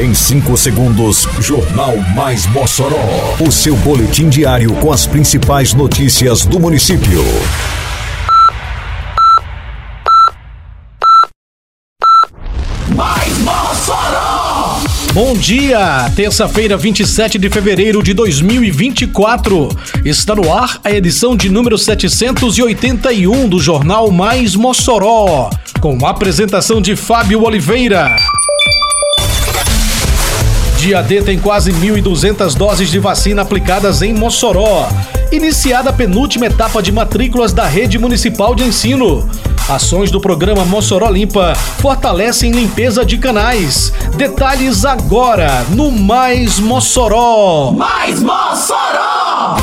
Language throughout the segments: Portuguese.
Em 5 segundos, Jornal Mais Mossoró. O seu boletim diário com as principais notícias do município. Mais Mossoró! Bom dia! Terça-feira, 27 de fevereiro de 2024. Está no ar a edição de número 781 do Jornal Mais Mossoró. Com a apresentação de Fábio Oliveira. Dia D tem quase 1.200 doses de vacina aplicadas em Mossoró. Iniciada a penúltima etapa de matrículas da rede municipal de ensino. Ações do programa Mossoró Limpa fortalecem limpeza de canais. Detalhes agora no Mais Mossoró. Mais Mossoró!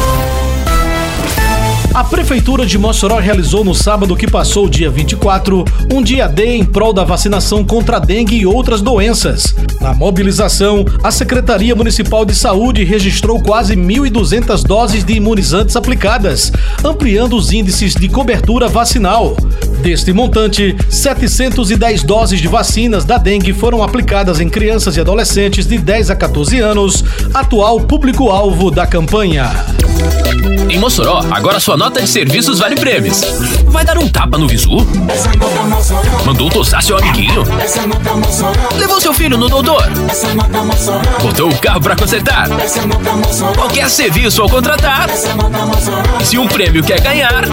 A Prefeitura de Mossoró realizou no sábado que passou, dia 24, um dia D em prol da vacinação contra a dengue e outras doenças. Na mobilização, a Secretaria Municipal de Saúde registrou quase 1.200 doses de imunizantes aplicadas, ampliando os índices de cobertura vacinal. Deste montante, 710 doses de vacinas da dengue foram aplicadas em crianças e adolescentes de 10 a 14 anos, atual público-alvo da campanha. Em Mossoró, agora sua nota de serviços vale prêmios. Vai dar um tapa no visu? Mandou tosar seu amiguinho? Levou seu filho no doutor? Botou o carro para consertar? Qualquer serviço ao contratar? E se um prêmio quer ganhar?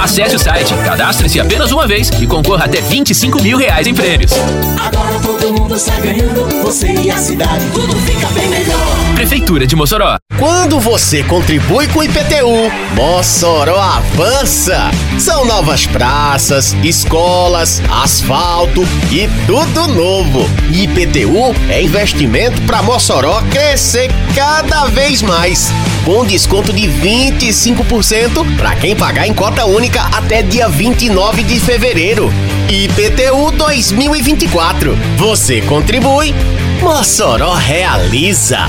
Acesse o site, cadastre-se apenas uma vez e concorra até 25 mil reais em prêmios. Agora todo mundo está ganhando, você e a cidade, tudo fica bem melhor. Prefeitura de Mossoró. Quando você contribui com o IPTU, Mossoró avança. São novas praças, escolas, asfalto e tudo novo. IPTU é investimento para Mossoró crescer cada vez mais. Com desconto de 25% para quem pagar em cota única até dia 29 de fevereiro. IPTU 2024. Você contribui, Mossoró realiza.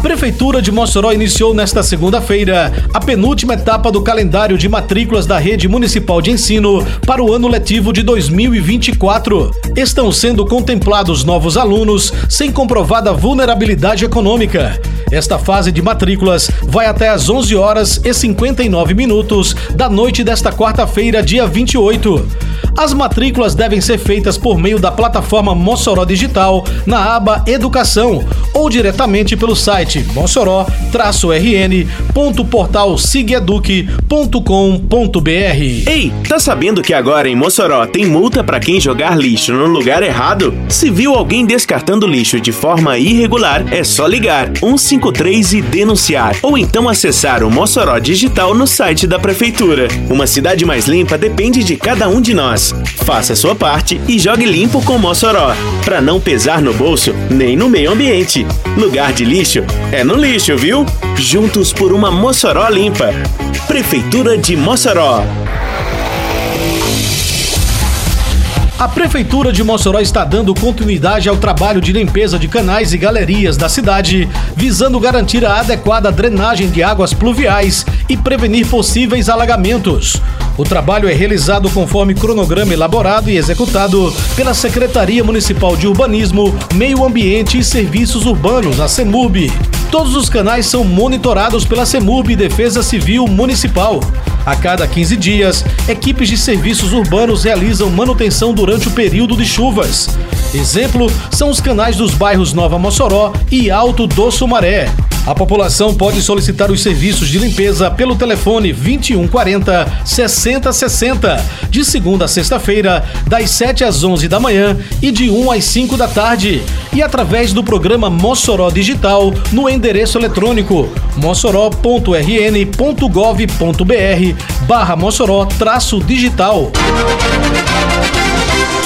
A Prefeitura de Mossoró iniciou nesta segunda-feira a penúltima etapa do calendário de matrículas da rede municipal de ensino para o ano letivo de 2024. Estão sendo contemplados novos alunos sem comprovada vulnerabilidade econômica. Esta fase de matrículas vai até às 11 horas e 59 minutos da noite desta quarta-feira, dia 28. As matrículas devem ser feitas por meio da plataforma Mossoró Digital na aba Educação ou diretamente pelo site mossoró-rn.portalsigueduc.com.br. Ei, tá sabendo que agora em Mossoró tem multa para quem jogar lixo no lugar errado? Se viu alguém descartando lixo de forma irregular, é só ligar 153 e denunciar, ou então acessar o Mossoró Digital no site da prefeitura. Uma cidade mais limpa depende de cada um de nós. Faça a sua parte e jogue limpo com Mossoró, para não pesar no bolso nem no meio ambiente. Lugar de lixo é no lixo, viu? Juntos por uma Mossoró limpa. Prefeitura de Mossoró. A Prefeitura de Mossoró está dando continuidade ao trabalho de limpeza de canais e galerias da cidade, visando garantir a adequada drenagem de águas pluviais e prevenir possíveis alagamentos. O trabalho é realizado conforme cronograma elaborado e executado pela Secretaria Municipal de Urbanismo, Meio Ambiente e Serviços Urbanos, a CEMURB. Todos os canais são monitorados pela CEMURB Defesa Civil Municipal. A cada 15 dias, equipes de serviços urbanos realizam manutenção durante o período de chuvas. Exemplo são os canais dos bairros Nova Mossoró e Alto do Sumaré. A população pode solicitar os serviços de limpeza pelo telefone 2140 6060, de segunda a sexta-feira, das 7 às 11 da manhã e de 1 às 5 da tarde, e através do programa Mossoró Digital no endereço eletrônico mossoró.rn.gov.br barra Mossoró digital.